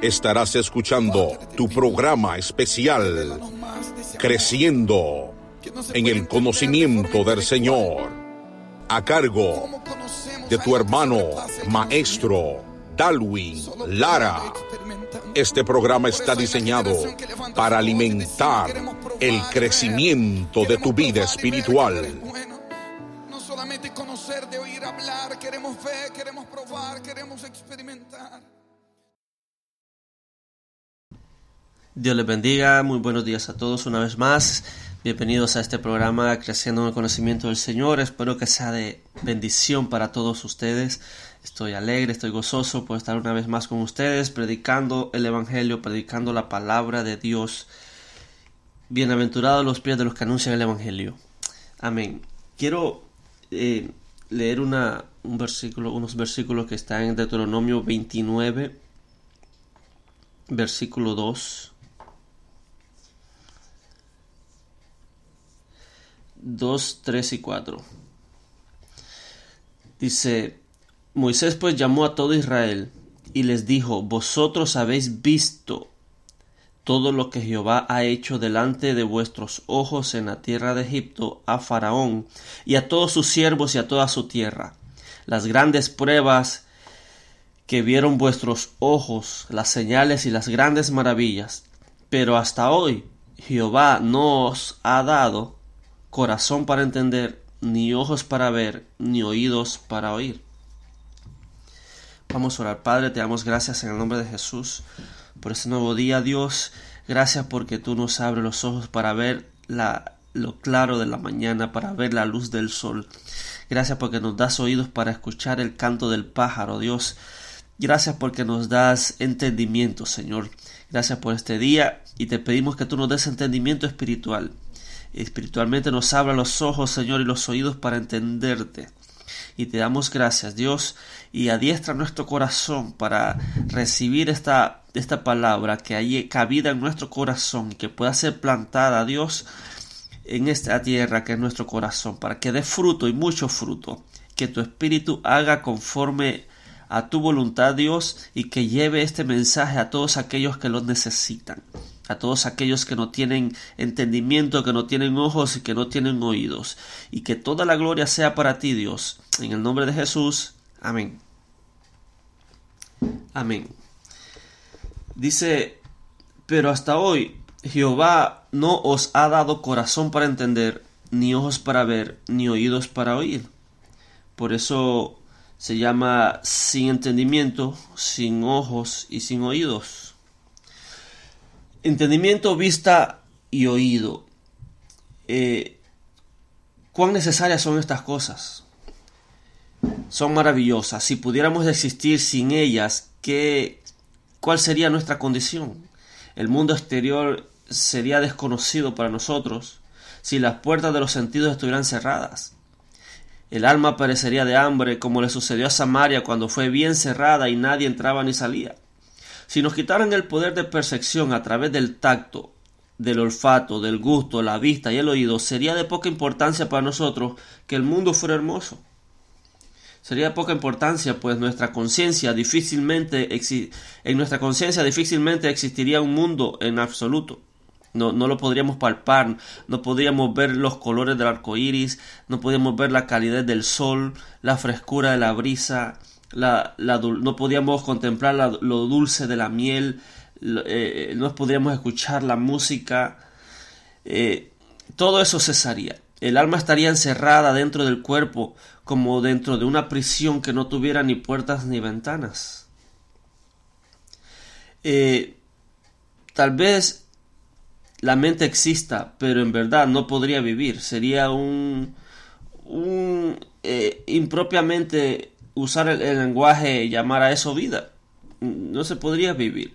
estarás escuchando tu programa especial Creciendo en el conocimiento del Señor, a cargo de tu hermano maestro Dalwin Lara. Este programa está diseñado para alimentar el crecimiento de tu vida espiritual. No solamente conocer, de oír hablar, queremos ver, queremos probar, queremos experimentar. Dios les bendiga, muy buenos días a todos una vez más. Bienvenidos a este programa Creciendo en el Conocimiento del Señor. Espero que sea de bendición para todos ustedes. Estoy alegre, estoy gozoso por estar una vez más con ustedes, predicando el Evangelio, predicando la palabra de Dios. Bienaventurados los pies de los que anuncian el Evangelio. Amén. Quiero eh, leer una, un versículo, unos versículos que están en Deuteronomio 29, versículo 2. 2, 3 y 4. Dice, Moisés pues llamó a todo Israel y les dijo, vosotros habéis visto todo lo que Jehová ha hecho delante de vuestros ojos en la tierra de Egipto a Faraón y a todos sus siervos y a toda su tierra, las grandes pruebas que vieron vuestros ojos, las señales y las grandes maravillas. Pero hasta hoy Jehová no os ha dado corazón para entender, ni ojos para ver, ni oídos para oír. Vamos a orar, Padre, te damos gracias en el nombre de Jesús por este nuevo día, Dios. Gracias porque tú nos abres los ojos para ver la, lo claro de la mañana, para ver la luz del sol. Gracias porque nos das oídos para escuchar el canto del pájaro, Dios. Gracias porque nos das entendimiento, Señor. Gracias por este día y te pedimos que tú nos des entendimiento espiritual. Espiritualmente nos abra los ojos, Señor, y los oídos para entenderte. Y te damos gracias, Dios, y adiestra nuestro corazón para recibir esta, esta palabra que haya cabida en nuestro corazón y que pueda ser plantada, Dios, en esta tierra que es nuestro corazón, para que dé fruto y mucho fruto. Que tu espíritu haga conforme a tu voluntad, Dios, y que lleve este mensaje a todos aquellos que lo necesitan a todos aquellos que no tienen entendimiento, que no tienen ojos y que no tienen oídos. Y que toda la gloria sea para ti, Dios. En el nombre de Jesús. Amén. Amén. Dice, pero hasta hoy Jehová no os ha dado corazón para entender, ni ojos para ver, ni oídos para oír. Por eso se llama sin entendimiento, sin ojos y sin oídos. Entendimiento, vista y oído. Eh, ¿Cuán necesarias son estas cosas? Son maravillosas. Si pudiéramos existir sin ellas, ¿qué, ¿cuál sería nuestra condición? El mundo exterior sería desconocido para nosotros si las puertas de los sentidos estuvieran cerradas. El alma perecería de hambre, como le sucedió a Samaria cuando fue bien cerrada y nadie entraba ni salía. Si nos quitaran el poder de percepción a través del tacto, del olfato, del gusto, la vista y el oído, sería de poca importancia para nosotros que el mundo fuera hermoso. Sería de poca importancia, pues nuestra conciencia difícilmente en nuestra conciencia difícilmente existiría un mundo en absoluto. No, no, lo podríamos palpar, no podríamos ver los colores del arco iris, no podríamos ver la calidez del sol, la frescura de la brisa, la, no podíamos contemplar lo dulce de la miel, eh, no podríamos escuchar la música, eh, todo eso cesaría. El alma estaría encerrada dentro del cuerpo como dentro de una prisión que no tuviera ni puertas ni ventanas. Eh, tal vez la mente exista, pero en verdad no podría vivir. Sería un, un impropiamente usar el, lenguaje llamar a eso vida. No se podría vivir.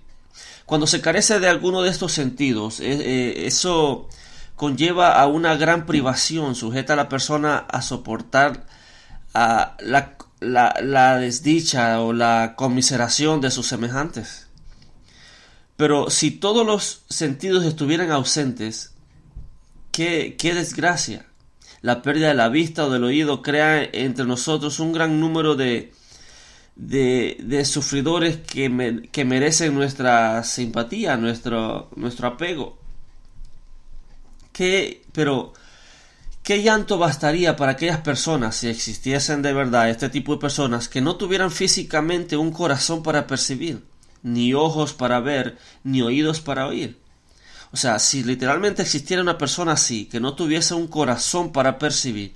Cuando se carece de alguno de estos sentidos, eh, eh, eso conlleva a una gran privación, sujeta a la persona a soportar a la, la, desdicha o la conmiseración de sus semejantes. Pero si todos los sentidos estuvieran ausentes, qué, qué desgracia la pérdida de la vista o del oído crea entre nosotros un gran número de, de, sufridores que, que, merecen nuestra simpatía, nuestro, nuestro apego. ¿Qué, pero, ¿qué llanto bastaría para aquellas personas, si existiesen de verdad este tipo de personas, que no tuvieran físicamente un corazón para percibir, ni ojos para ver, ni oídos para oír? O sea, si literalmente existiera una persona así, que no tuviese un corazón para percibir,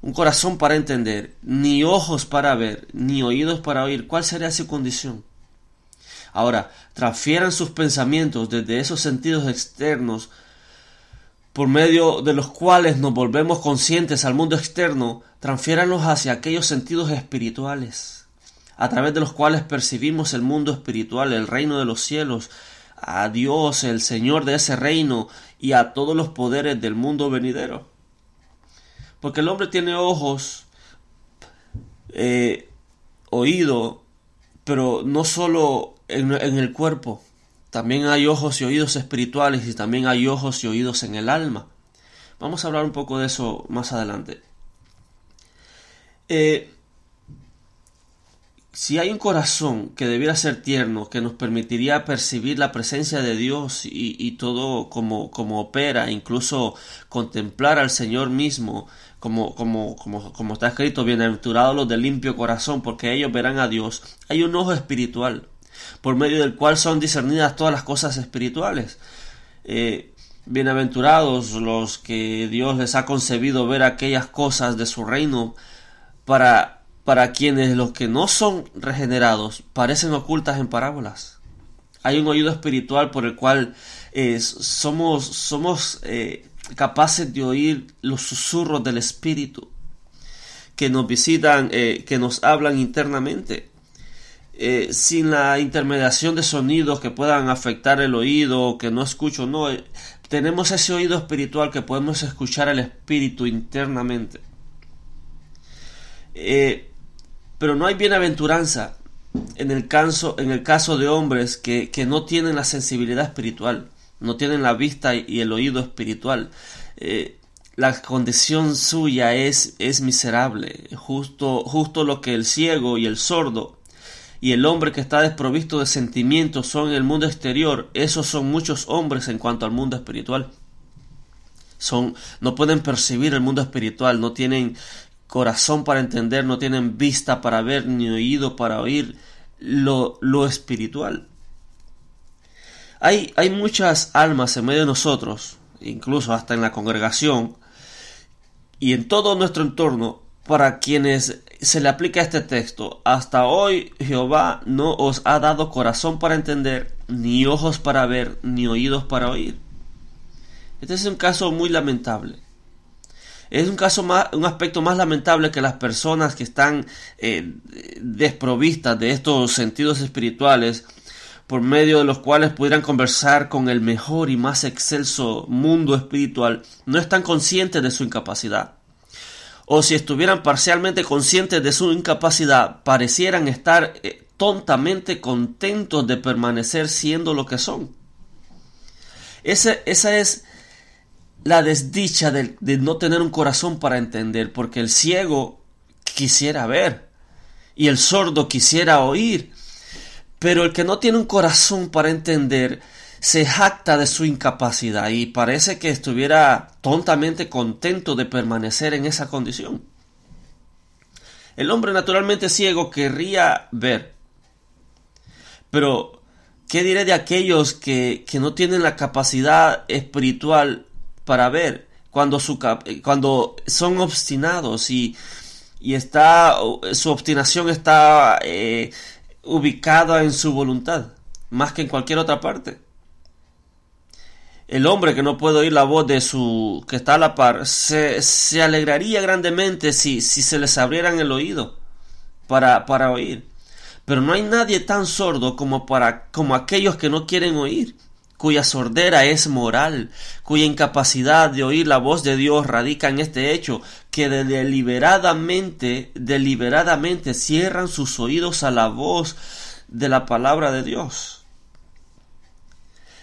un corazón para entender, ni ojos para ver, ni oídos para oír, ¿cuál sería su condición? Ahora, transfieran sus pensamientos desde esos sentidos externos por medio de los cuales nos volvemos conscientes al mundo externo, transfiéranlos hacia aquellos sentidos espirituales, a través de los cuales percibimos el mundo espiritual, el reino de los cielos, a Dios, el Señor de ese reino, y a todos los poderes del mundo venidero. Porque el hombre tiene ojos, eh, oído, pero no solo en, en el cuerpo, también hay ojos y oídos espirituales y también hay ojos y oídos en el alma. Vamos a hablar un poco de eso más adelante. Eh, si hay un corazón que debiera ser tierno, que nos permitiría percibir la presencia de Dios y, todo como, como, opera, incluso contemplar al Señor mismo, como, como, como, como está escrito, bienaventurados los de limpio corazón, porque ellos verán a Dios, hay un ojo espiritual, por medio del cual son discernidas todas las cosas espirituales. Eh, bienaventurados los que Dios les ha concebido ver aquellas cosas de su reino para para quienes los que no son regenerados parecen ocultas en parábolas. Hay un oído espiritual por el cual eh, somos, somos eh, capaces de oír los susurros del Espíritu que nos visitan, eh, que nos hablan internamente. sin la intermediación de sonidos que puedan afectar el oído, que no escucho, no, tenemos ese oído espiritual que podemos escuchar el Espíritu internamente. Pero no hay bienaventuranza en el caso, en el caso de hombres que, no tienen la sensibilidad espiritual, no tienen la vista y el oído espiritual. Eh, la condición suya es, es miserable, justo, justo lo que el ciego y el sordo y el hombre que está desprovisto de sentimientos son en el mundo exterior, esos son muchos hombres en cuanto al mundo espiritual. Son, no pueden percibir el mundo espiritual, no tienen corazón para entender, no tienen vista para ver, ni oído para oír lo, lo espiritual. Hay, hay muchas almas en medio de nosotros, incluso hasta en la congregación, y en todo nuestro entorno, para quienes se le aplica este texto. Hasta hoy Jehová no os ha dado corazón para entender, ni ojos para ver, ni oídos para oír. Este es un caso muy lamentable. Es un caso más, un aspecto más lamentable que las personas que están eh, desprovistas de estos sentidos espirituales, por medio de los cuales pudieran conversar con el mejor y más excelso mundo espiritual, no están conscientes de su incapacidad. O si estuvieran parcialmente conscientes de su incapacidad, parecieran estar eh, tontamente contentos de permanecer siendo lo que son. Ese, esa es la desdicha de, no tener un corazón para entender, porque el ciego quisiera ver y el sordo quisiera oír, pero el que no tiene un corazón para entender se jacta de su incapacidad y parece que estuviera tontamente contento de permanecer en esa condición. El hombre naturalmente ciego querría ver, pero ¿qué diré de aquellos que, que no tienen la capacidad espiritual para ver cuando, su, cuando son obstinados y, y está, su obstinación está eh, ubicada en su voluntad, más que en cualquier otra parte. El hombre que no puede oír la voz de su que está a la par se, se alegraría grandemente si, si se les abrieran el oído para, para oír. Pero no hay nadie tan sordo como para como aquellos que no quieren oír cuya sordera es moral, cuya incapacidad de oír la voz de Dios radica en este hecho, que deliberadamente, deliberadamente cierran sus oídos a la voz de la palabra de Dios.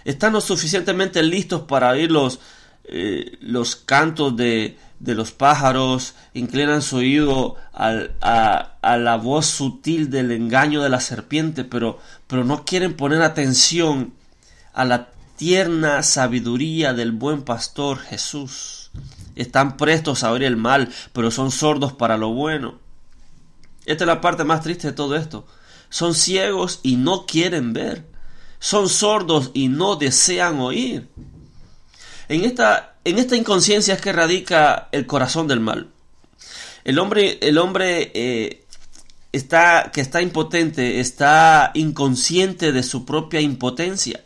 Están lo suficientemente listos para oír los, eh, los cantos de, de, los pájaros, inclinan su oído a, a, la voz sutil del engaño de la serpiente, pero, pero no quieren poner atención a la tierna sabiduría del buen pastor Jesús. Están prestos a oír el mal, pero son sordos para lo bueno. Esta es la parte más triste de todo esto. Son ciegos y no quieren ver. Son sordos y no desean oír. En esta, en esta inconsciencia es que radica el corazón del mal. El hombre, el hombre eh, está, que está impotente, está inconsciente de su propia impotencia.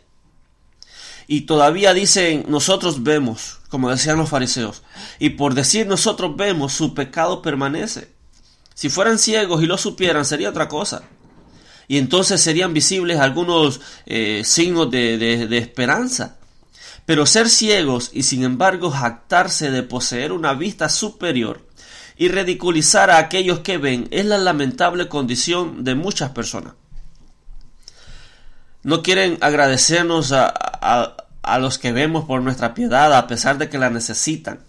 Y todavía dicen, nosotros vemos, como decían los fariseos. Y por decir nosotros vemos, su pecado permanece. Si fueran ciegos y lo supieran, sería otra cosa. Y entonces serían visibles algunos eh, signos de, de esperanza. Pero ser ciegos y sin embargo jactarse de poseer una vista superior y ridiculizar a aquellos que ven es la lamentable condición de muchas personas. No quieren agradecernos a, a, los que vemos por nuestra piedad a pesar de que la necesitan.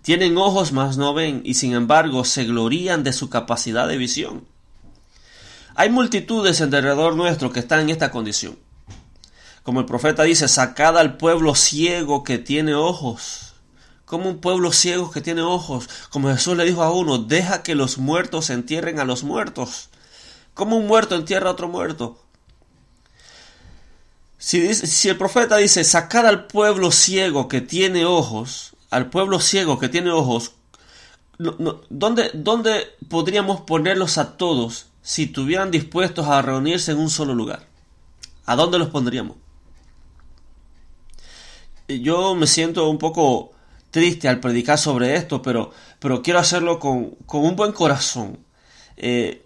Tienen ojos mas no ven y sin embargo se glorían de su capacidad de visión. Hay multitudes en derredor nuestro que están en esta condición. Como el profeta dice, sacad al pueblo ciego que tiene ojos. Como un pueblo ciego que tiene ojos. Como Jesús le dijo a uno, deja que los muertos entierren a los muertos. Como un muerto entierra a otro muerto. Si, el profeta dice, sacad al pueblo ciego que tiene ojos, al pueblo ciego que tiene ojos, ¿dónde, ¿dónde podríamos ponerlos a todos si estuvieran dispuestos a reunirse en un solo lugar? ¿A dónde los pondríamos? Yo me siento un poco triste al predicar sobre esto, pero, pero quiero hacerlo con, con un buen corazón. Eh,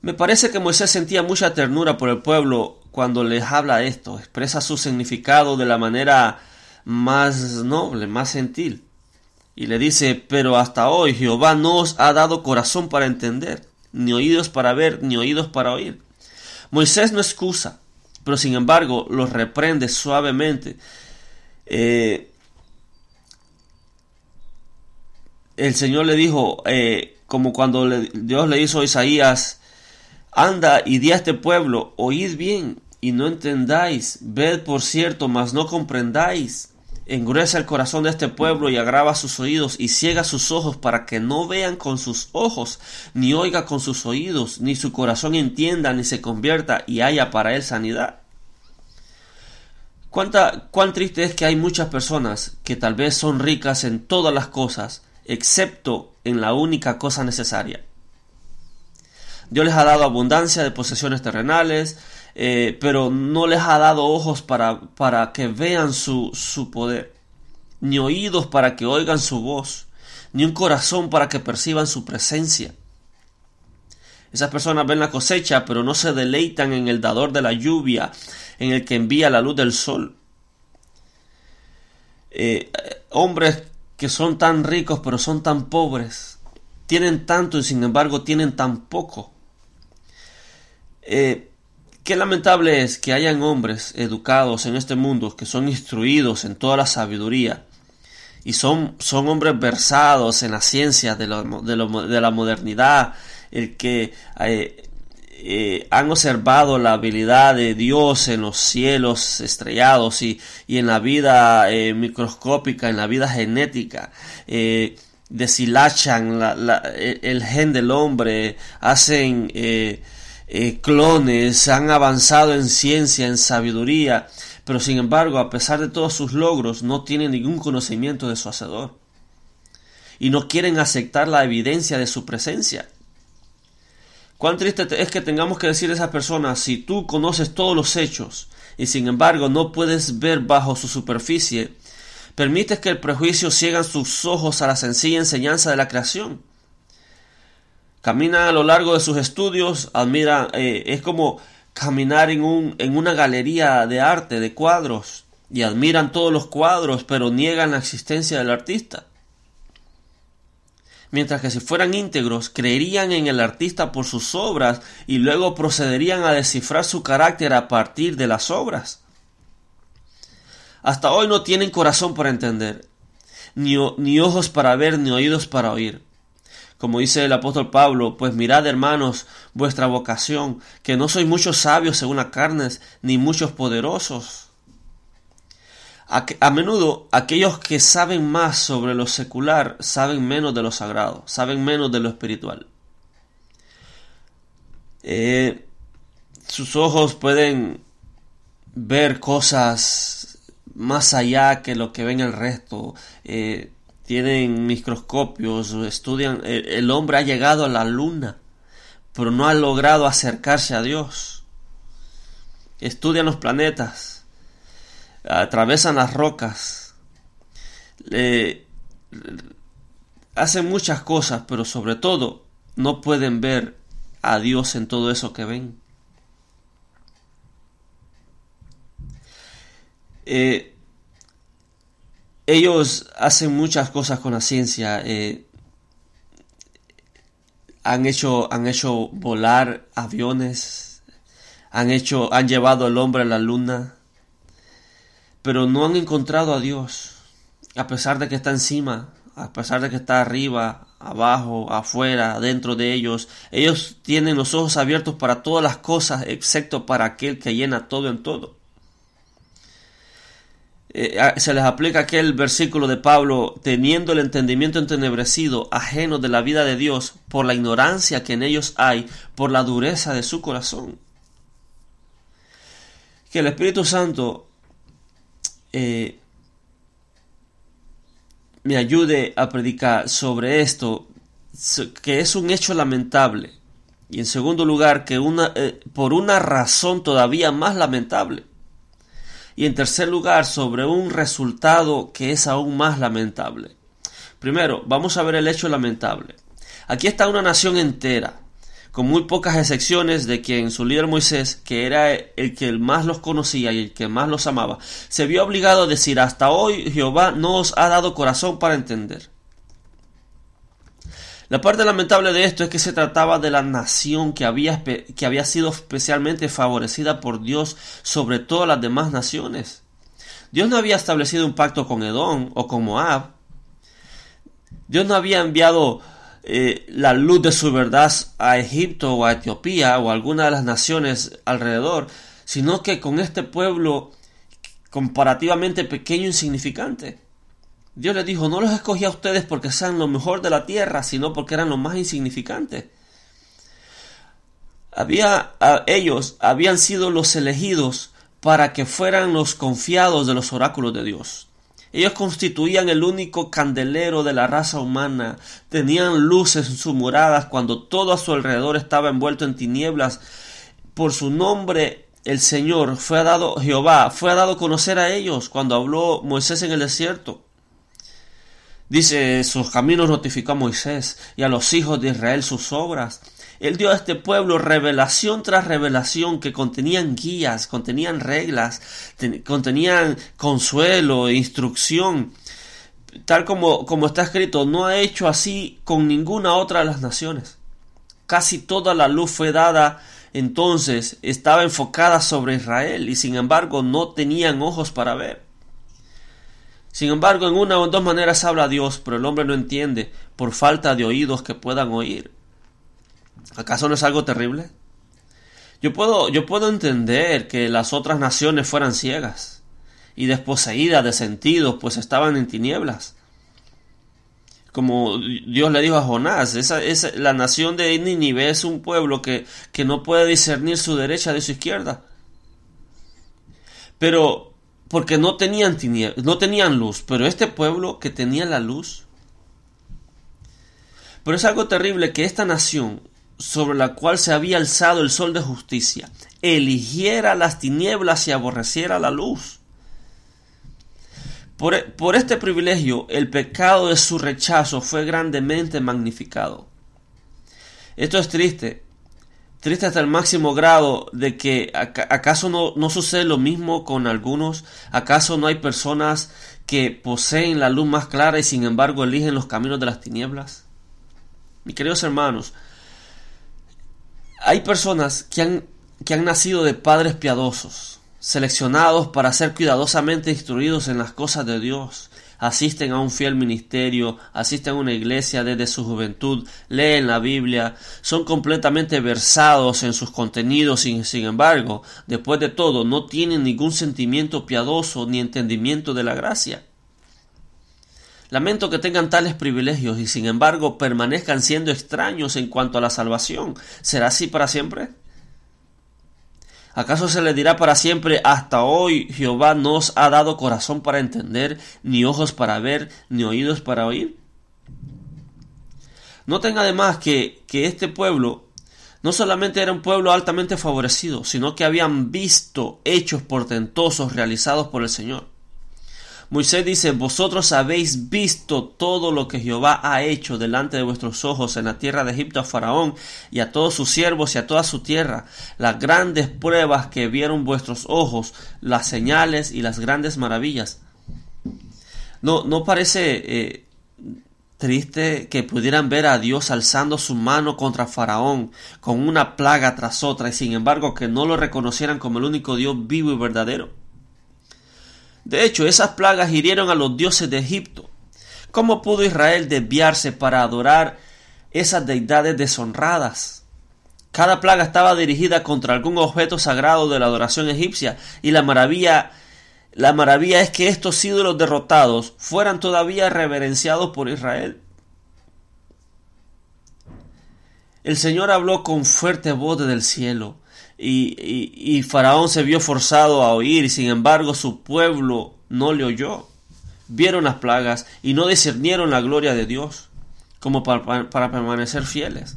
me parece que Moisés sentía mucha ternura por el pueblo cuando les habla esto, expresa su significado de la manera más noble, más gentil. Y le dice, pero hasta hoy Jehová no os ha dado corazón para entender, ni oídos para ver, ni oídos para oír. Moisés no excusa, pero sin embargo los reprende suavemente. Eh, el Señor le dijo, eh, como cuando Dios le hizo a Isaías, anda y di a este pueblo, oíd bien, y no entendáis, ved por cierto, mas no comprendáis. Engruesa el corazón de este pueblo y agrava sus oídos y ciega sus ojos para que no vean con sus ojos, ni oiga con sus oídos, ni su corazón entienda, ni se convierta y haya para él sanidad. Cuánta, cuán triste es que hay muchas personas que tal vez son ricas en todas las cosas, excepto en la única cosa necesaria. Dios les ha dado abundancia de posesiones terrenales, eh, pero no les ha dado ojos para, para que vean su, su poder, ni oídos para que oigan su voz, ni un corazón para que perciban su presencia. Esas personas ven la cosecha, pero no se deleitan en el dador de la lluvia, en el que envía la luz del sol. Eh, hombres que son tan ricos, pero son tan pobres, tienen tanto y sin embargo tienen tan poco. Eh, Qué lamentable es que hayan hombres educados en este mundo que son instruidos en toda la sabiduría y son, son hombres versados en la ciencia de, la modernidad, el que eh, eh, han observado la habilidad de Dios en los cielos estrellados y, y en la vida eh, microscópica, en la vida genética. deshilachan el gen del hombre, hacen clones, han avanzado en ciencia, en sabiduría, pero sin embargo, a pesar de todos sus logros, no tienen ningún conocimiento de su Hacedor. Y no quieren aceptar la evidencia de su presencia. Cuán triste es que tengamos que decir a esas personas, si tú conoces todos los hechos y sin embargo no puedes ver bajo su superficie, permites que el prejuicio ciegan sus ojos a la sencilla enseñanza de la creación caminan a lo largo de sus estudios, admiran, eh, es como caminar en, un, en una galería de arte, de cuadros, y admiran todos los cuadros, pero niegan la existencia del artista. Mientras que si fueran íntegros, creerían en el artista por sus obras y luego procederían a descifrar su carácter a partir de las obras. Hasta hoy no tienen corazón para entender, ni, ni ojos para ver, ni oídos para oír como dice el apóstol Pablo, pues mirad hermanos vuestra vocación, que no sois muchos sabios según las carnes, ni muchos poderosos. A, menudo aquellos que saben más sobre lo secular saben menos de lo sagrado, saben menos de lo espiritual. Eh, sus ojos pueden ver cosas más allá que lo que ven el resto. Eh, tienen microscopios, estudian, el hombre ha llegado a la luna, pero no ha logrado acercarse a Dios. Estudian los planetas, atravesan las rocas, hacen muchas cosas, pero sobre todo no pueden ver a Dios en todo eso que ven. Eh, ellos hacen muchas cosas con la ciencia. Eh, han hecho, han hecho volar aviones, han hecho, han llevado al hombre a la luna, pero no han encontrado a Dios, a pesar de que está encima, a pesar de que está arriba, abajo, afuera, dentro de ellos. Ellos tienen los ojos abiertos para todas las cosas, excepto para aquel que llena todo en todo. Eh, se les aplica aquel versículo de Pablo, teniendo el entendimiento entenebrecido, ajeno de la vida de Dios, por la ignorancia que en ellos hay, por la dureza de su corazón. Que el Espíritu Santo eh, me ayude a predicar sobre esto, que es un hecho lamentable. Y en segundo lugar, que una, eh, por una razón todavía más lamentable y en tercer lugar, sobre un resultado que es aún más lamentable. Primero, vamos a ver el hecho lamentable. Aquí está una nación entera, con muy pocas excepciones de quien su líder Moisés, que era el que más los conocía y el que más los amaba, se vio obligado a decir hasta hoy Jehová no os ha dado corazón para entender. La parte lamentable de esto es que se trataba de la nación que había, que había sido especialmente favorecida por Dios sobre todas las demás naciones. Dios no había establecido un pacto con Edom o con Moab. Dios no había enviado eh, la luz de su verdad a Egipto o a Etiopía o a alguna de las naciones alrededor, sino que con este pueblo comparativamente pequeño e insignificante. Dios les dijo, no los escogí a ustedes porque sean lo mejor de la tierra, sino porque eran los más insignificantes. Había, ellos habían sido los elegidos para que fueran los confiados de los oráculos de Dios. Ellos constituían el único candelero de la raza humana, tenían luces en sus moradas cuando todo a su alrededor estaba envuelto en tinieblas. Por su nombre el Señor fue dado, Jehová fue dado conocer a ellos cuando habló Moisés en el desierto. Dice, sus caminos notificó a Moisés y a los hijos de Israel sus obras. Él dio a este pueblo revelación tras revelación que contenían guías, contenían reglas, contenían consuelo, instrucción. Tal como, como está escrito, no ha hecho así con ninguna otra de las naciones. Casi toda la luz fue dada entonces, estaba enfocada sobre Israel y sin embargo no tenían ojos para ver. Sin embargo, en una o dos maneras habla Dios, pero el hombre no entiende por falta de oídos que puedan oír. ¿Acaso no es algo terrible? Yo puedo, yo puedo entender que las otras naciones fueran ciegas y desposeídas de sentidos, pues estaban en tinieblas. Como Dios le dijo a Jonás, esa, la nación de Nínive es un pueblo que, que no puede discernir su derecha de su izquierda. Pero porque no tenían, no tenían luz, pero este pueblo que tenía la luz. Pero es algo terrible que esta nación sobre la cual se había alzado el sol de justicia, eligiera las tinieblas y aborreciera la luz. Por, por, este privilegio, el pecado de su rechazo fue grandemente magnificado. Esto es triste, triste hasta el máximo grado de que acaso no, no sucede lo mismo con algunos, acaso no hay personas que poseen la luz más clara y sin embargo eligen los caminos de las tinieblas. Mis queridos hermanos, hay personas que han, que han nacido de padres piadosos, seleccionados para ser cuidadosamente instruidos en las cosas de Dios, asisten a un fiel ministerio, asisten a una iglesia desde su juventud, leen la Biblia, son completamente versados en sus contenidos y sin embargo, después de todo, no tienen ningún sentimiento piadoso ni entendimiento de la gracia. Lamento que tengan tales privilegios y sin embargo permanezcan siendo extraños en cuanto a la salvación. ¿Será así para siempre? ¿Acaso se le dirá para siempre hasta hoy Jehová nos ha dado corazón para entender, ni ojos para ver, ni oídos para oír? Noten además que, que este pueblo no solamente era un pueblo altamente favorecido, sino que habían visto hechos portentosos realizados por el Señor. Moisés dice, vosotros habéis visto todo lo que Jehová ha hecho delante de vuestros ojos en la tierra de Egipto a Faraón y a todos sus siervos y a toda su tierra, las grandes pruebas que vieron vuestros ojos, las señales y las grandes maravillas. No, no parece eh, triste que pudieran ver a Dios alzando su mano contra Faraón con una plaga tras otra y sin embargo que no lo reconocieran como el único Dios vivo y verdadero. De hecho, esas plagas hirieron a los dioses de Egipto. ¿Cómo pudo Israel desviarse para adorar esas deidades deshonradas? Cada plaga estaba dirigida contra algún objeto sagrado de la adoración egipcia y la maravilla la maravilla es que estos ídolos derrotados fueran todavía reverenciados por Israel. El Señor habló con fuerte voz desde el cielo y, Faraón se vio forzado a oír y sin embargo su pueblo no le oyó. Vieron las plagas y no discernieron la gloria de Dios como para, permanecer fieles.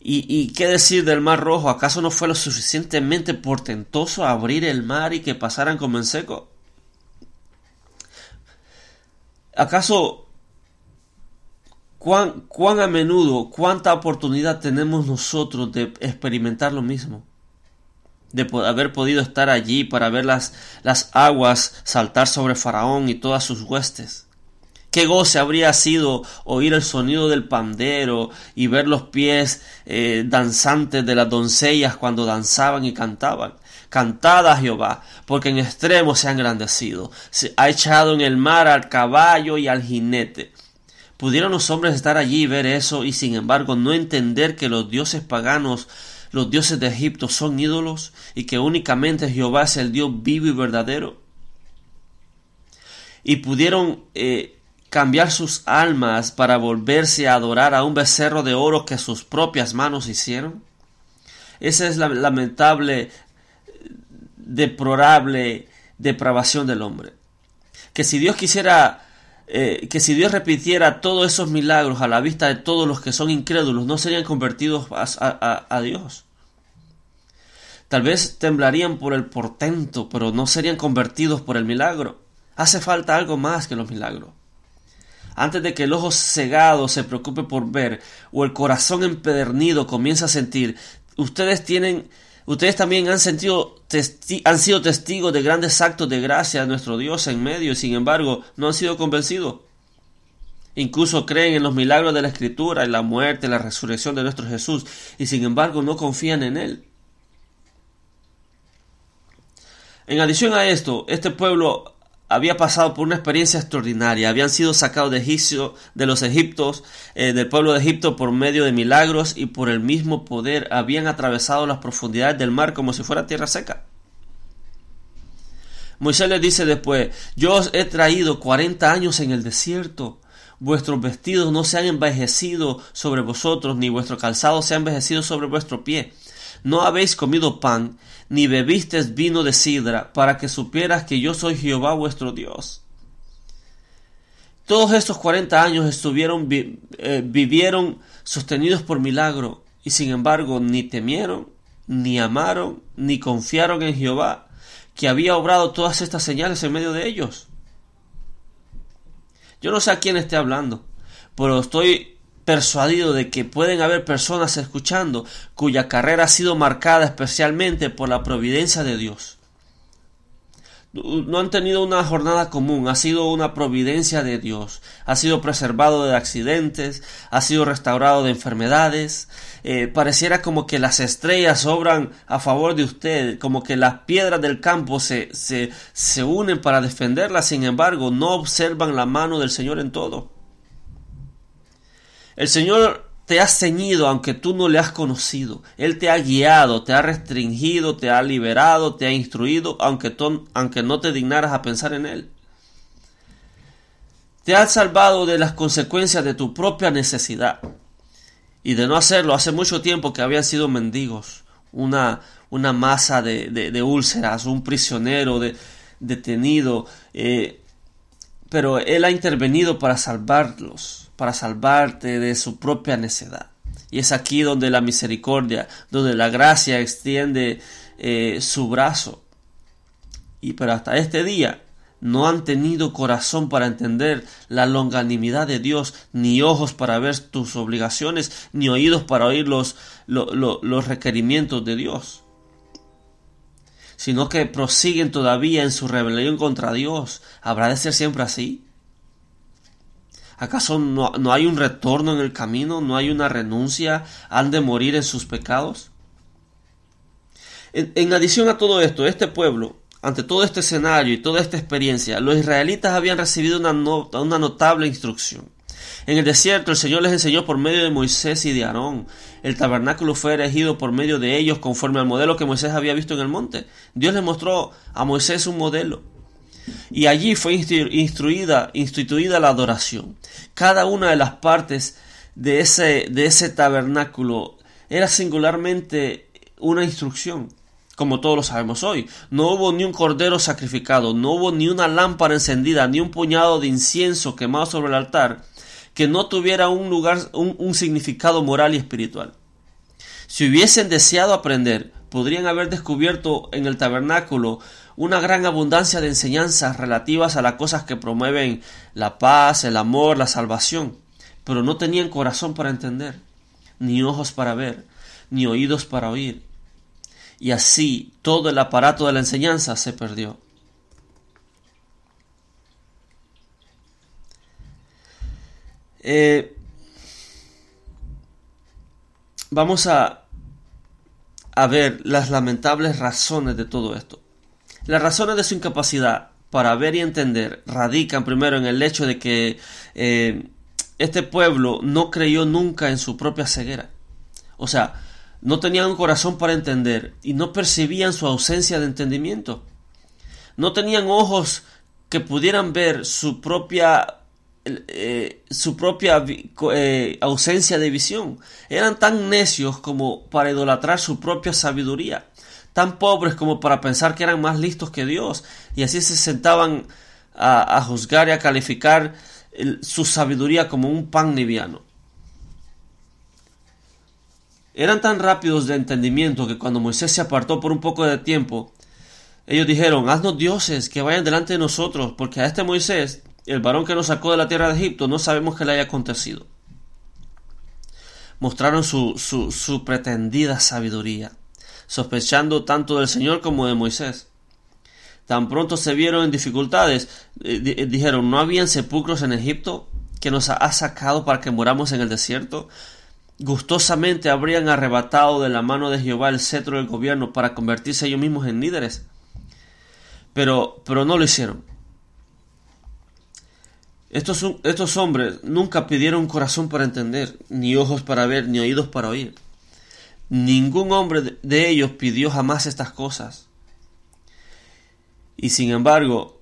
¿Y, ¿Y, qué decir del mar rojo? ¿Acaso no fue lo suficientemente portentoso abrir el mar y que pasaran como en seco? ¿Acaso ¿Cuán, a menudo, cuánta oportunidad tenemos nosotros de experimentar lo mismo? de haber podido estar allí para ver las, las aguas saltar sobre Faraón y todas sus huestes. Qué goce habría sido oír el sonido del pandero y ver los pies eh, danzantes de las doncellas cuando danzaban y cantaban. Cantad a Jehová, porque en extremo se ha engrandecido. Se ha echado en el mar al caballo y al jinete. ¿Pudieron los hombres estar allí y ver eso y sin embargo no entender que los dioses paganos, los dioses de Egipto son ídolos y que únicamente Jehová es el Dios vivo y verdadero? Y pudieron eh, cambiar sus almas para volverse a adorar a un becerro de oro que sus propias manos hicieron? Esa es la lamentable, deplorable depravación del hombre. Que si Dios quisiera eh, que si Dios repitiera todos esos milagros a la vista de todos los que son incrédulos, no serían convertidos a, Dios. Tal vez temblarían por el portento, pero no serían convertidos por el milagro. Hace falta algo más que los milagros. Antes de que el ojo cegado se preocupe por ver o el corazón empedernido comience a sentir, ustedes tienen Ustedes también han, sentido han sido testigos de grandes actos de gracia de nuestro Dios en medio y sin embargo no han sido convencidos. Incluso creen en los milagros de la Escritura, en la muerte, en la resurrección de nuestro Jesús y sin embargo no confían en Él. En adición a esto, este pueblo había pasado por una experiencia extraordinaria. Habían sido sacados de Egipcio, de los egiptos, eh, del pueblo de Egipto por medio de milagros y por el mismo poder habían atravesado las profundidades del mar como si fuera tierra seca. Moisés les dice después, yo os he traído cuarenta años en el desierto. Vuestros vestidos no se han envejecido sobre vosotros, ni vuestro calzado se ha envejecido sobre vuestro pie. No habéis comido pan, ni bebistes vino de sidra, para que supieras que yo soy Jehová vuestro Dios. Todos estos cuarenta años estuvieron, eh, vivieron sostenidos por milagro, y sin embargo ni temieron, ni amaron, ni confiaron en Jehová, que había obrado todas estas señales en medio de ellos. Yo no sé a quién esté hablando, pero estoy persuadido de que pueden haber personas escuchando cuya carrera ha sido marcada especialmente por la providencia de Dios. No han tenido una jornada común, ha sido una providencia de Dios, ha sido preservado de accidentes, ha sido restaurado de enfermedades, eh, pareciera como que las estrellas obran a favor de usted, como que las piedras del campo se, se, se unen para defenderla, sin embargo no observan la mano del Señor en todo. El Señor te ha ceñido aunque tú no le has conocido. Él te ha guiado, te ha restringido, te ha liberado, te ha instruido, aunque, aunque no te dignaras a pensar en Él. Te ha salvado de las consecuencias de tu propia necesidad. Y de no hacerlo, hace mucho tiempo que habían sido mendigos, una, una masa de, de, úlceras, un prisionero de, detenido. Eh, pero Él ha intervenido para salvarlos para salvarte de su propia necedad. Y es aquí donde la misericordia, donde la gracia extiende eh, su brazo. Y pero hasta este día no han tenido corazón para entender la longanimidad de Dios, ni ojos para ver tus obligaciones, ni oídos para oír los, los requerimientos de Dios sino que prosiguen todavía en su rebelión contra Dios. ¿Habrá de ser siempre así? ¿Acaso no, hay un retorno en el camino? ¿No hay una renuncia? ¿Han de morir en sus pecados? En, adición a todo esto, este pueblo, ante todo este escenario y toda esta experiencia, los israelitas habían recibido una, una notable instrucción. En el desierto el Señor les enseñó por medio de Moisés y de Aarón. El tabernáculo fue erigido por medio de ellos conforme al modelo que Moisés había visto en el monte. Dios les mostró a Moisés un modelo y allí fue instruida, instituida la adoración. Cada una de las partes de ese, de ese tabernáculo era singularmente una instrucción, como todos lo sabemos hoy. No hubo ni un cordero sacrificado, no hubo ni una lámpara encendida, ni un puñado de incienso quemado sobre el altar que no tuviera un lugar, un significado moral y espiritual. Si hubiesen deseado aprender, podrían haber descubierto en el tabernáculo una gran abundancia de enseñanzas relativas a las cosas que promueven la paz, el amor, la salvación, pero no tenían corazón para entender, ni ojos para ver, ni oídos para oír. Y así todo el aparato de la enseñanza se perdió. Eh, vamos a, a ver las lamentables razones de todo esto. Las razones de su incapacidad para ver y entender radican primero en el hecho de que eh, este pueblo no creyó nunca en su propia ceguera. O sea, no tenían un corazón para entender y no percibían su ausencia de entendimiento. No tenían ojos que pudieran ver su propia eh, su propia eh, ausencia de visión. Eran tan necios como para idolatrar su propia sabiduría tan pobres como para pensar que eran más listos que Dios, y así se sentaban a, juzgar y a calificar su sabiduría como un pan liviano. eran tan rápidos de entendimiento que cuando Moisés se apartó por un poco de tiempo, ellos dijeron, haznos dioses que vayan delante de nosotros, porque a este Moisés, el varón que nos sacó de la tierra de Egipto, no sabemos qué le haya acontecido. Mostraron su, su, su pretendida sabiduría, sospechando tanto del Señor como de Moisés. Tan pronto se vieron en dificultades, eh, eh, dijeron, ¿no habían sepulcros en Egipto que nos ha sacado para que moramos en el desierto? Gustosamente habrían arrebatado de la mano de Jehová el cetro del gobierno para convertirse ellos mismos en líderes. Pero, pero no lo hicieron. Estos, estos hombres nunca pidieron corazón para entender, ni ojos para ver, ni oídos para oír. Ningún hombre de ellos pidió jamás estas cosas. Y sin embargo,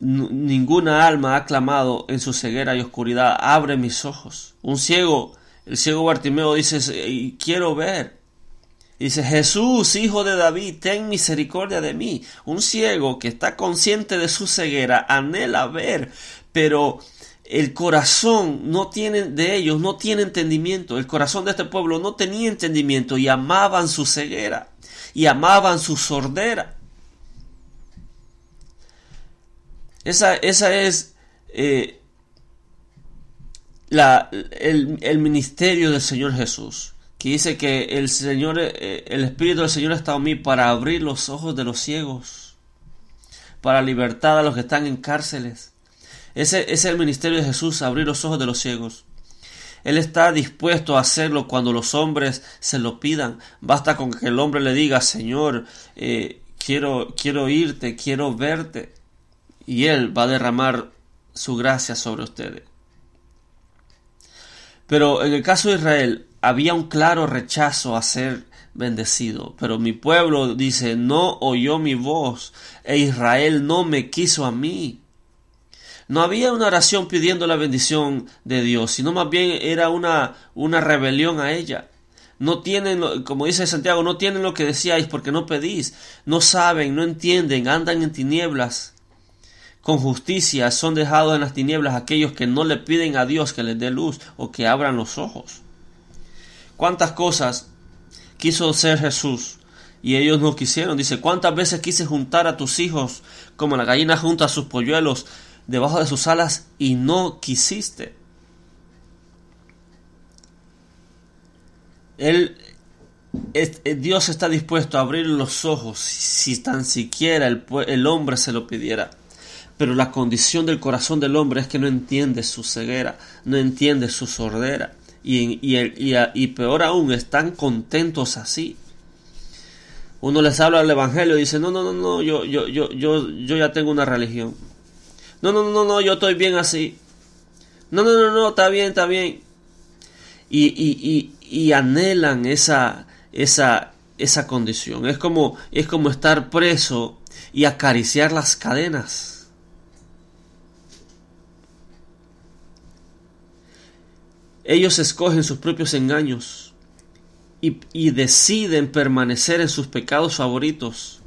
ninguna alma ha clamado en su ceguera y oscuridad, abre mis ojos. Un ciego, el ciego Bartimeo dice, quiero ver. dice, Jesús, hijo de David, ten misericordia de mí. Un ciego que está consciente de su ceguera, anhela ver, pero el corazón no tiene de ellos, no tiene entendimiento. El corazón de este pueblo no tenía entendimiento y amaban su ceguera y amaban su sordera. Esa, esa es eh, la, el, ministerio del Señor Jesús, que dice que el Señor, eh, el Espíritu del Señor estado en mí para abrir los ojos de los ciegos, para libertar a los que están en cárceles. Ese, es el ministerio de Jesús, abrir los ojos de los ciegos. Él está dispuesto a hacerlo cuando los hombres se lo pidan. Basta con que el hombre le diga, Señor, eh, quiero, quiero irte, quiero verte y Él va a derramar su gracia sobre ustedes. Pero en el caso de Israel había un claro rechazo a ser bendecido, pero mi pueblo dice, no oyó mi voz, e Israel no me quiso a mí. No había una oración pidiendo la bendición de Dios, sino más bien era una, una rebelión a ella. No tienen, como dice Santiago, no tienen lo que decíais porque no pedís. No saben, no entienden, andan en tinieblas con justicia son dejados en las tinieblas aquellos que no le piden a Dios que les dé luz o que abran los ojos. ¿Cuántas cosas quiso ser Jesús y ellos no quisieron? Dice, ¿cuántas veces quise juntar a tus hijos como la gallina junta a sus polluelos debajo de sus alas y no quisiste? Él, eh, Dios está dispuesto a abrir los ojos si tan siquiera el, el hombre se lo pidiera. Pero la condición del corazón del hombre es que no entiende su ceguera, no entiende su sordera. Y, y, peor aún, están contentos así. Uno les habla del Evangelio y dice, no, no, no, no, yo, yo, yo, yo, yo ya tengo una religión. No, no, no, no, yo estoy bien así. No, no, no, no, está bien, está bien. Y, y, y, anhelan esa, esa, esa condición. Es como, es como estar preso y acariciar las cadenas. Ellos escogen sus propios engaños y, deciden permanecer en sus pecados favoritos.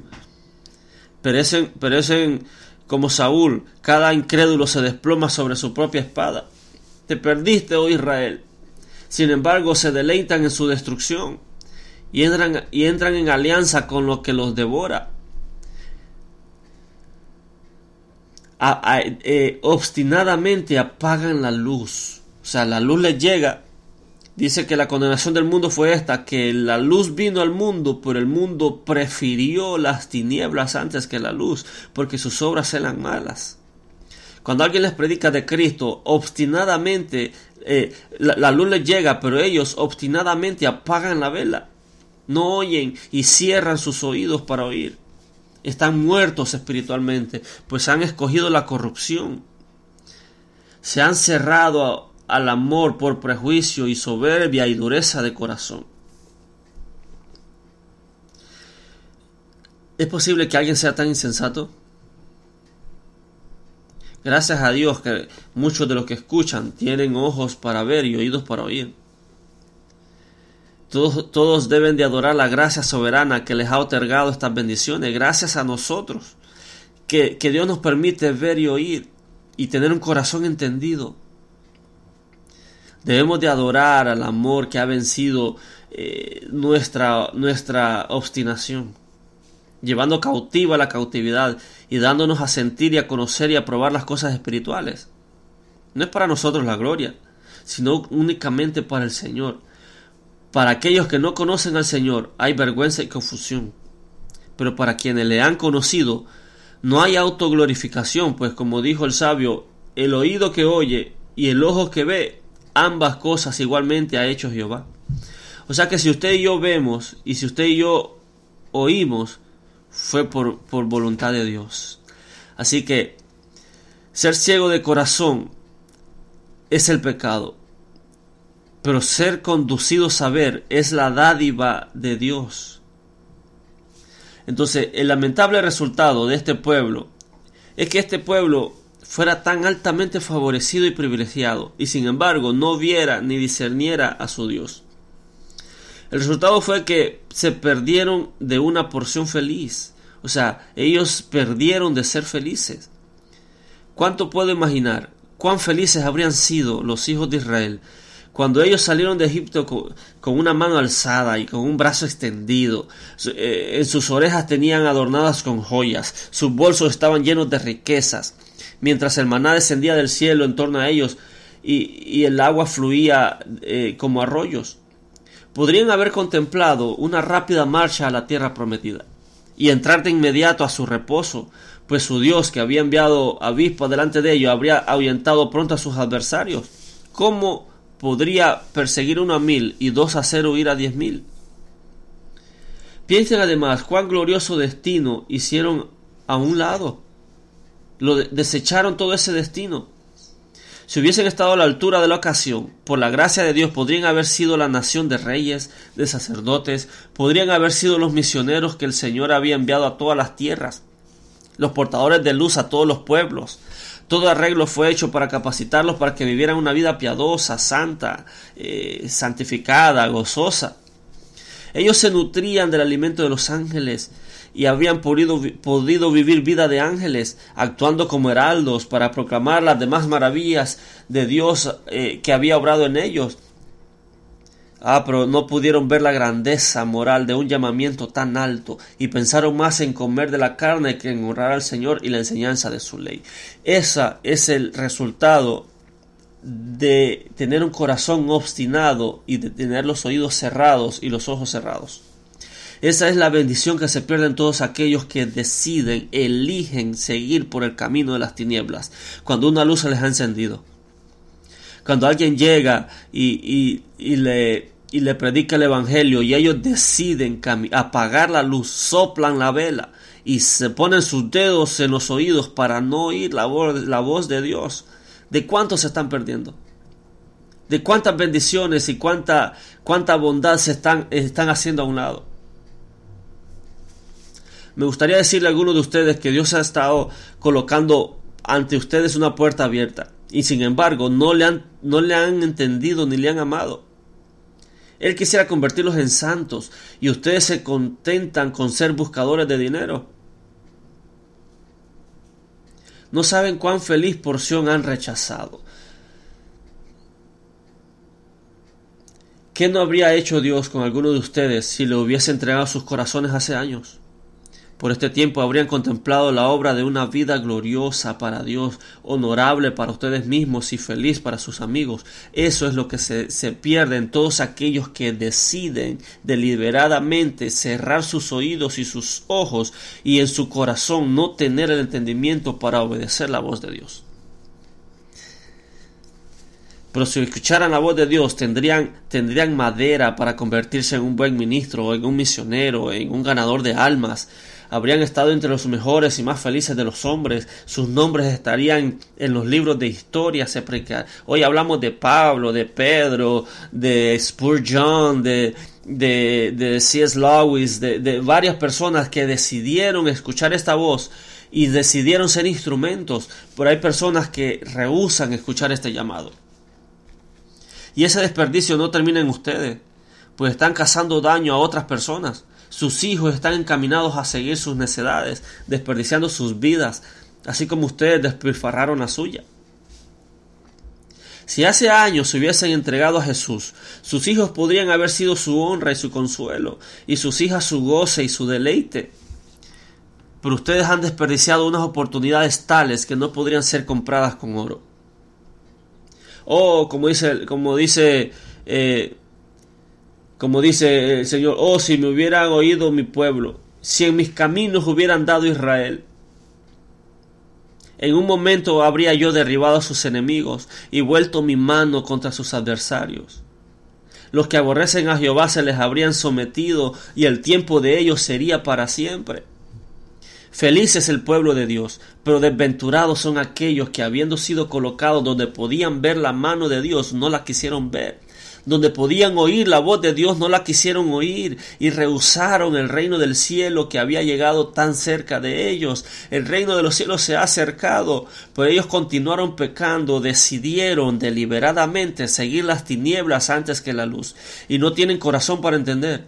Perecen, perecen como Saúl, cada incrédulo se desploma sobre su propia espada. Te perdiste, oh Israel. Sin embargo, se deleitan en su destrucción y entran, y entran en alianza con lo que los devora. Eh, obstinadamente apagan la luz o sea, la luz les llega. Dice que la condenación del mundo fue esta, que la luz vino al mundo, pero el mundo prefirió las tinieblas antes que la luz, porque sus obras eran malas. Cuando alguien les predica de Cristo, obstinadamente, eh, la, la luz les llega, pero ellos obstinadamente apagan la vela. No oyen y cierran sus oídos para oír. Están muertos espiritualmente, pues han escogido la corrupción. Se han cerrado al amor por prejuicio y soberbia y dureza de corazón. ¿Es posible que alguien sea tan insensato? Gracias a Dios que muchos de los que escuchan tienen ojos para ver y oídos para oír. Todos, todos, deben de adorar la gracia soberana que les ha otorgado estas bendiciones, gracias a nosotros, que, que Dios nos permite ver y oír y tener un corazón entendido Debemos de adorar al amor que ha vencido eh, nuestra, nuestra obstinación, llevando cautiva la cautividad y dándonos a sentir y a conocer y a probar las cosas espirituales. No es para nosotros la gloria, sino únicamente para el Señor. Para aquellos que no conocen al Señor hay vergüenza y confusión, pero para quienes le han conocido no hay autoglorificación, pues como dijo el sabio, el oído que oye y el ojo que ve, ambas cosas igualmente ha hecho Jehová. O sea que si usted y yo vemos y si usted y yo oímos, fue por, por voluntad de Dios. Así que ser ciego de corazón es el pecado, pero ser conducido a saber es la dádiva de Dios. Entonces, el lamentable resultado de este pueblo es que este pueblo fuera tan altamente favorecido y privilegiado, y sin embargo no viera ni discerniera a su Dios. El resultado fue que se perdieron de una porción feliz, o sea, ellos perdieron de ser felices. ¿Cuánto puedo imaginar? ¿Cuán felices habrían sido los hijos de Israel cuando ellos salieron de Egipto con, una mano alzada y con un brazo extendido, eh, en sus orejas tenían adornadas con joyas, sus bolsos estaban llenos de riquezas, mientras el maná descendía del cielo en torno a ellos y, el agua fluía eh, como arroyos. Podrían haber contemplado una rápida marcha a la tierra prometida y entrar de inmediato a su reposo, pues su Dios que había enviado avispo delante de ellos habría ahuyentado pronto a sus adversarios. ¿Cómo podría perseguir uno a mil y dos hacer huir a diez mil. Piensen además cuán glorioso destino hicieron a un lado. Lo desecharon todo ese destino. Si hubiesen estado a la altura de la ocasión, por la gracia de Dios podrían haber sido la nación de reyes, de sacerdotes, podrían haber sido los misioneros que el Señor había enviado a todas las tierras, los portadores de luz a todos los pueblos, todo arreglo fue hecho para capacitarlos para que vivieran una vida piadosa, santa, eh, santificada, gozosa. Ellos se nutrían del alimento de los ángeles y habían podido, podido, vivir vida de ángeles, actuando como heraldos para proclamar las demás maravillas de Dios eh, que había obrado en ellos. Ah, pero no pudieron ver la grandeza moral de un llamamiento tan alto y pensaron más en comer de la carne que en honrar al Señor y la enseñanza de su ley. Ese es el resultado de tener un corazón obstinado y de tener los oídos cerrados y los ojos cerrados. Esa es la bendición que se pierden todos aquellos que deciden, eligen seguir por el camino de las tinieblas, cuando una luz se les ha encendido. Cuando alguien llega y, y le y le predica el Evangelio y ellos deciden apagar la luz, soplan la vela y se ponen sus dedos en los oídos para no oír la voz, la voz de Dios, ¿de cuántos se están perdiendo? ¿De cuántas bendiciones y cuánta, cuánta bondad se están, están haciendo a un lado? Me gustaría decirle a algunos de ustedes que Dios ha estado colocando ante ustedes una puerta abierta y sin embargo no le han, no le han entendido ni le han amado. Él quisiera convertirlos en santos y ustedes se contentan con ser buscadores de dinero. No saben cuán feliz porción han rechazado. ¿Qué no habría hecho Dios con alguno de ustedes si le hubiese entregado sus corazones hace años? Por este tiempo habrían contemplado la obra de una vida gloriosa para Dios, honorable para ustedes mismos y feliz para sus amigos. Eso es lo que se, se pierde en todos aquellos que deciden deliberadamente cerrar sus oídos y sus ojos y en su corazón no tener el entendimiento para obedecer la voz de Dios. Pero si escucharan la voz de Dios, tendrían, tendrían madera para convertirse en un buen ministro, en un misionero, en un ganador de almas habrían estado entre los mejores y más felices de los hombres, sus nombres estarían en los libros de historia. Hoy hablamos de Pablo, de Pedro, de Spurgeon, de, de, de C.S. Lewis, de, de varias personas que decidieron escuchar esta voz y decidieron ser instrumentos, pero hay personas que rehusan escuchar este llamado. Y ese desperdicio no termina en ustedes, pues están causando daño a otras personas. Sus hijos están encaminados a seguir sus necedades, desperdiciando sus vidas, así como ustedes despilfarraron la suya. Si hace años se hubiesen entregado a Jesús, sus hijos podrían haber sido su honra y su consuelo, y sus hijas su goce y su deleite. Pero ustedes han desperdiciado unas oportunidades tales que no podrían ser compradas con oro. Oh, como dice, como dice, eh, como dice el Señor, oh, si me hubieran oído mi pueblo, si en mis caminos hubieran dado Israel. En un momento habría yo derribado a sus enemigos y vuelto mi mano contra sus adversarios. Los que aborrecen a Jehová se les habrían sometido y el tiempo de ellos sería para siempre. Feliz es el pueblo de Dios, pero desventurados son aquellos que habiendo sido colocados donde podían ver la mano de Dios, no la quisieron ver donde podían oír la voz de Dios, no la quisieron oír y rehusaron el reino del cielo que había llegado tan cerca de ellos. El reino de los cielos se ha acercado, pero ellos continuaron pecando, decidieron deliberadamente seguir las tinieblas antes que la luz y no tienen corazón para entender.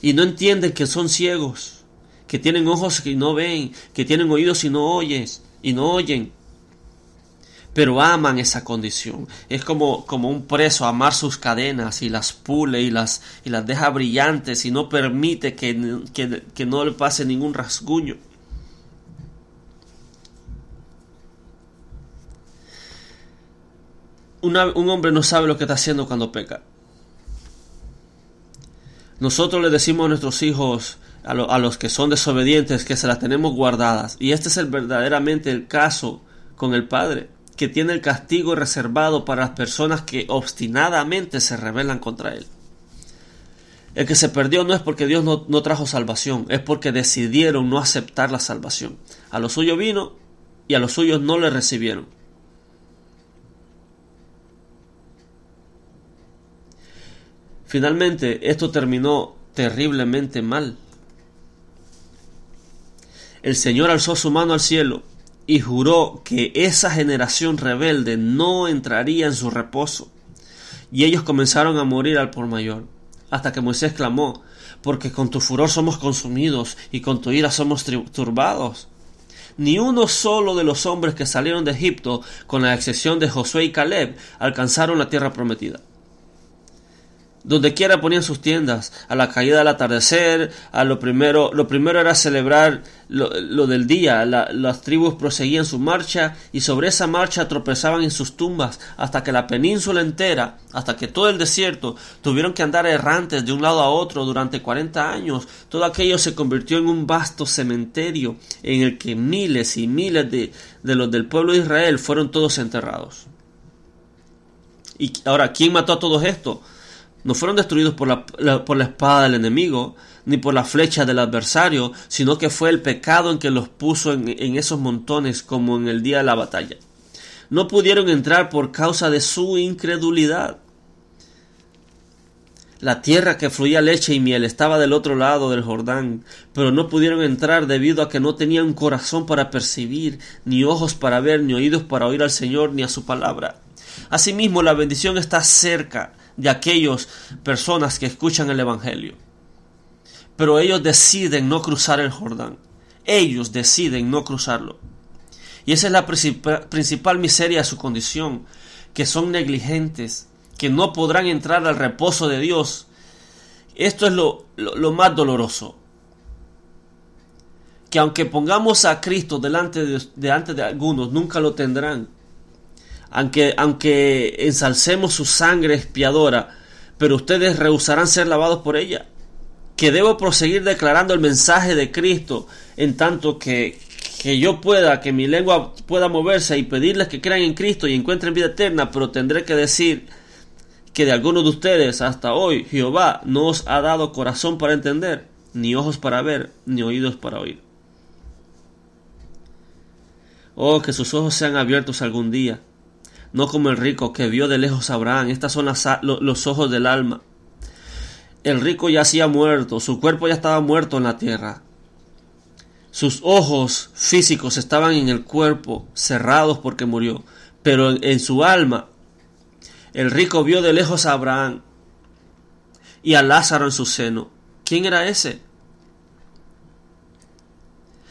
Y no entienden que son ciegos, que tienen ojos y no ven, que tienen oídos y no oyes, y no oyen pero aman esa condición. Es como, como un preso amar sus cadenas y las pule y las, y las deja brillantes y no permite que, que, no le pase ningún rasguño. un hombre no sabe lo que está haciendo cuando peca. Nosotros le decimos a nuestros hijos, a, los que son desobedientes, que se las tenemos guardadas. Y este es el, verdaderamente el caso con el Padre que tiene el castigo reservado para las personas que obstinadamente se rebelan contra él. El que se perdió no es porque Dios no, trajo salvación, es porque decidieron no aceptar la salvación. A lo suyo vino y a los suyos no le recibieron. Finalmente, esto terminó terriblemente mal. El Señor alzó su mano al cielo y juró que esa generación rebelde no entraría en su reposo. Y ellos comenzaron a morir al por mayor, hasta que Moisés clamó, porque con tu furor somos consumidos y con tu ira somos turbados. Ni uno solo de los hombres que salieron de Egipto, con la excepción de Josué y Caleb, alcanzaron la tierra prometida. Donde quiera ponían sus tiendas, a la caída del atardecer, a lo primero, lo primero era celebrar lo, del día, las tribus proseguían su marcha y sobre esa marcha tropezaban en sus tumbas hasta que la península entera, hasta que todo el desierto tuvieron que andar errantes de un lado a otro durante cuarenta años, todo aquello se convirtió en un vasto cementerio en el que miles y miles de, de los del pueblo de Israel fueron todos enterrados. Y ahora, ¿quién mató a todos estos? No fueron destruidos por la, por la espada del enemigo, ni por la flecha del adversario, sino que fue el pecado en que los puso en, en esos montones como en el día de la batalla. No pudieron entrar por causa de su incredulidad. La tierra que fluía leche y miel estaba del otro lado del Jordán, pero no pudieron entrar debido a que no tenían corazón para percibir, ni ojos para ver, ni oídos para oír al Señor, ni a su palabra. Asimismo, la bendición está cerca, de aquellas personas que escuchan el Evangelio. Pero ellos deciden no cruzar el Jordán. Ellos deciden no cruzarlo. Y esa es la principal miseria de su condición, que son negligentes, que no podrán entrar al reposo de Dios. Esto es lo, lo, más doloroso. Que aunque pongamos a Cristo delante de, delante de algunos, nunca lo tendrán aunque, aunque ensalcemos su sangre expiadora, pero ustedes rehusarán ser lavados por ella. Que debo proseguir declarando el mensaje de Cristo en tanto que, que yo pueda, que mi lengua pueda moverse y pedirles que crean en Cristo y encuentren vida eterna, pero tendré que decir que de algunos de ustedes hasta hoy Jehová no os ha dado corazón para entender, ni ojos para ver, ni oídos para oír. Oh, que sus ojos sean abiertos algún día no como el rico que vio de lejos a Abraham. Estas son los ojos del alma. El rico ya ha muerto, su cuerpo ya estaba muerto en la tierra. Sus ojos físicos estaban en el cuerpo, cerrados porque murió, pero en, en su alma el rico vio de lejos a Abraham y a Lázaro en su seno. ¿Quién era ese?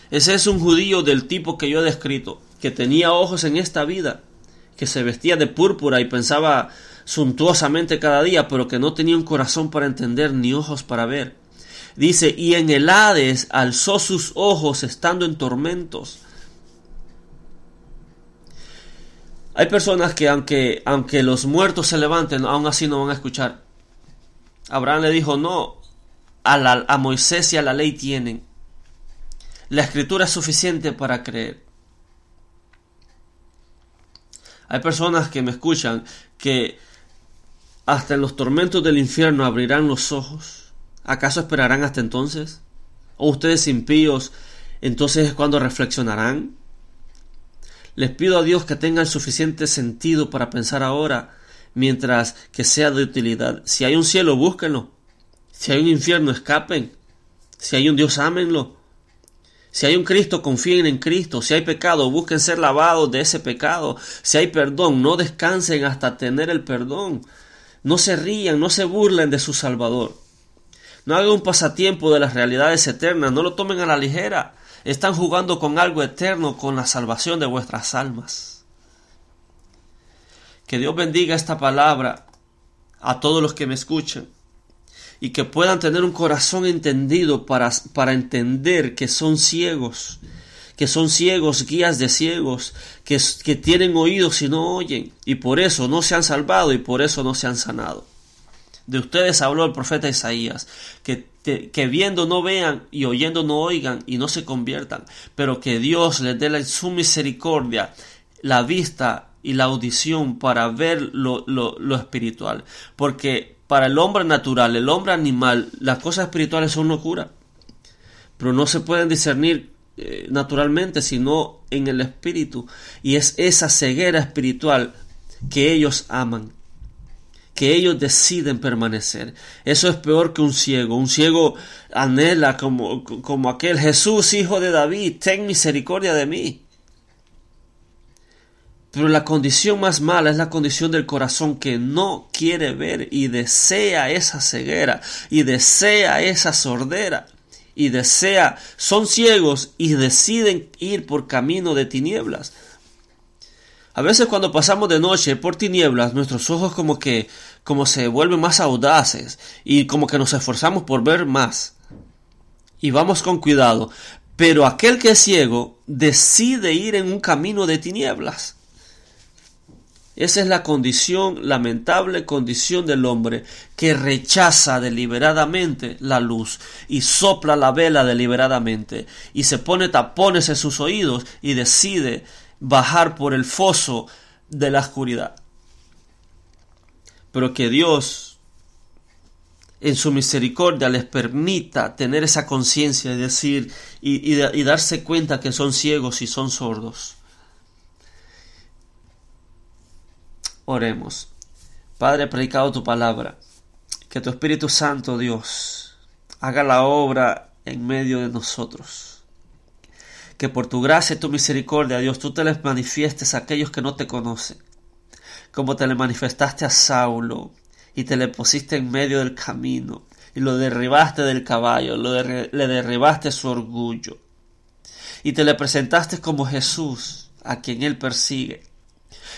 Ese es un judío del tipo que yo he descrito, que tenía ojos en esta vida que se vestía de púrpura y pensaba suntuosamente cada día, pero que no tenía un corazón para entender ni ojos para ver. Dice, y en el Hades alzó sus ojos estando en tormentos. Hay personas que aunque, aunque los muertos se levanten, aún así no van a escuchar. Abraham le dijo, no, a, a Moisés y a la ley tienen. La escritura es suficiente para creer. Hay personas que me escuchan que hasta en los tormentos del infierno abrirán los ojos. ¿Acaso esperarán hasta entonces? ¿O ustedes impíos, entonces es cuando reflexionarán? Les pido a Dios que tengan suficiente sentido para pensar ahora, mientras que sea de utilidad. Si hay un cielo, búsquenlo. Si hay un infierno, escapen. Si hay un Dios, ámenlo. Si hay un Cristo, confíen en Cristo. Si hay pecado, busquen ser lavados de ese pecado. Si hay perdón, no descansen hasta tener el perdón. No se rían, no se burlen de su Salvador. No hagan un pasatiempo de las realidades eternas, no lo tomen a la ligera. Están jugando con algo eterno, con la salvación de vuestras almas. Que Dios bendiga esta palabra a todos los que me escuchan y que puedan tener un corazón entendido para, para entender que son ciegos, que son ciegos, guías de ciegos, que, que tienen oídos y no oyen, y por eso no se han salvado y por eso no se han sanado. De ustedes habló el profeta Isaías, que, que viendo no vean y oyendo no oigan y no se conviertan, pero que Dios les dé la, su misericordia la vista y la audición para ver lo, lo, lo espiritual. Porque para el hombre natural, el hombre animal, las cosas espirituales son locura. Pero no se pueden discernir eh, naturalmente, sino en el espíritu. Y es esa ceguera espiritual que ellos aman, que ellos deciden permanecer. Eso es peor que un ciego. Un ciego anhela como, como aquel Jesús, hijo de David, ten misericordia de mí. Pero la condición más mala es la condición del corazón que no quiere ver y desea esa ceguera y desea esa sordera y desea, son ciegos y deciden ir por camino de tinieblas. A veces cuando pasamos de noche por tinieblas, nuestros ojos como que como se vuelven más audaces y como que nos esforzamos por ver más. Y vamos con cuidado. Pero aquel que es ciego decide ir en un camino de tinieblas. Esa es la condición, lamentable condición del hombre que rechaza deliberadamente la luz y sopla la vela deliberadamente y se pone tapones en sus oídos y decide bajar por el foso de la oscuridad. Pero que Dios en su misericordia les permita tener esa conciencia y decir y, y darse cuenta que son ciegos y son sordos. Oremos. Padre, predicado tu palabra. Que tu Espíritu Santo, Dios, haga la obra en medio de nosotros. Que por tu gracia y tu misericordia, Dios, tú te les manifiestes a aquellos que no te conocen. Como te le manifestaste a Saulo y te le pusiste en medio del camino y lo derribaste del caballo, lo le derribaste su orgullo. Y te le presentaste como Jesús, a quien él persigue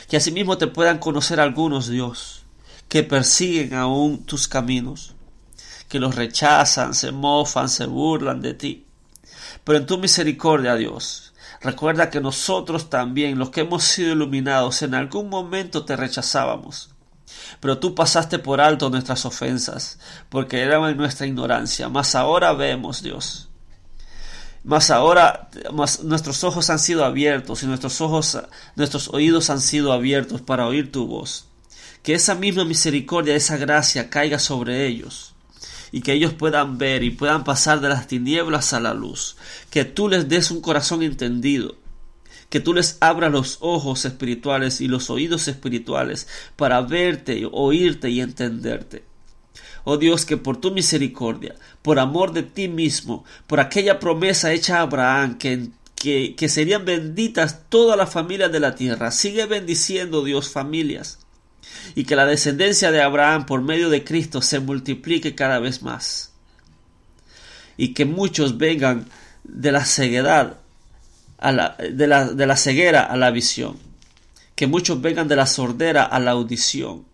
que asimismo te puedan conocer algunos, Dios, que persiguen aún tus caminos, que los rechazan, se mofan, se burlan de ti. Pero en tu misericordia, Dios, recuerda que nosotros también, los que hemos sido iluminados, en algún momento te rechazábamos. Pero tú pasaste por alto nuestras ofensas, porque eran en nuestra ignorancia. Mas ahora vemos, Dios, mas ahora nuestros ojos han sido abiertos y nuestros ojos, nuestros oídos han sido abiertos para oír tu voz. Que esa misma misericordia, esa gracia caiga sobre ellos y que ellos puedan ver y puedan pasar de las tinieblas a la luz. Que tú les des un corazón entendido. Que tú les abras los ojos espirituales y los oídos espirituales para verte, oírte y entenderte. Oh Dios, que por tu misericordia, por amor de ti mismo, por aquella promesa hecha a Abraham, que, que, serían benditas todas las familias de la tierra, sigue bendiciendo Dios familias. Y que la descendencia de Abraham por medio de Cristo se multiplique cada vez más. Y que muchos vengan de la ceguedad a la, de, la, de la ceguera a la visión. Que muchos vengan de la sordera a la audición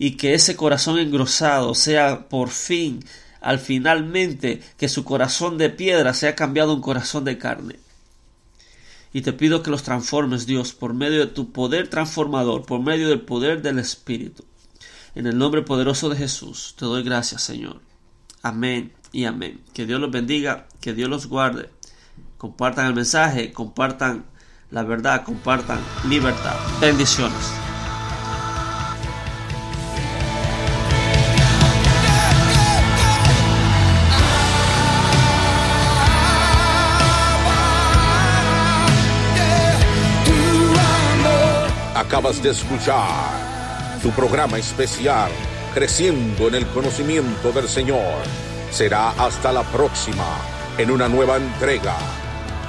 y que ese corazón engrosado sea por fin, al finalmente, que su corazón de piedra sea cambiado un corazón de carne. Y te pido que los transformes, Dios, por medio de tu poder transformador, por medio del poder del Espíritu. En el nombre poderoso de Jesús, te doy gracias, Señor. Amén y amén. Que Dios los bendiga, que Dios los guarde. Compartan el mensaje, compartan la verdad, compartan libertad. Bendiciones. Acabas de escuchar tu programa especial Creciendo en el conocimiento del Señor. Será hasta la próxima en una nueva entrega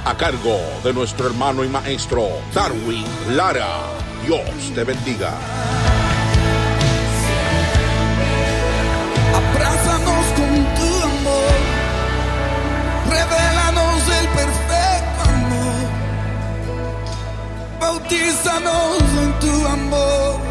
a cargo de nuestro hermano y maestro Darwin Lara. Dios te bendiga. Bautízanos en tu amor.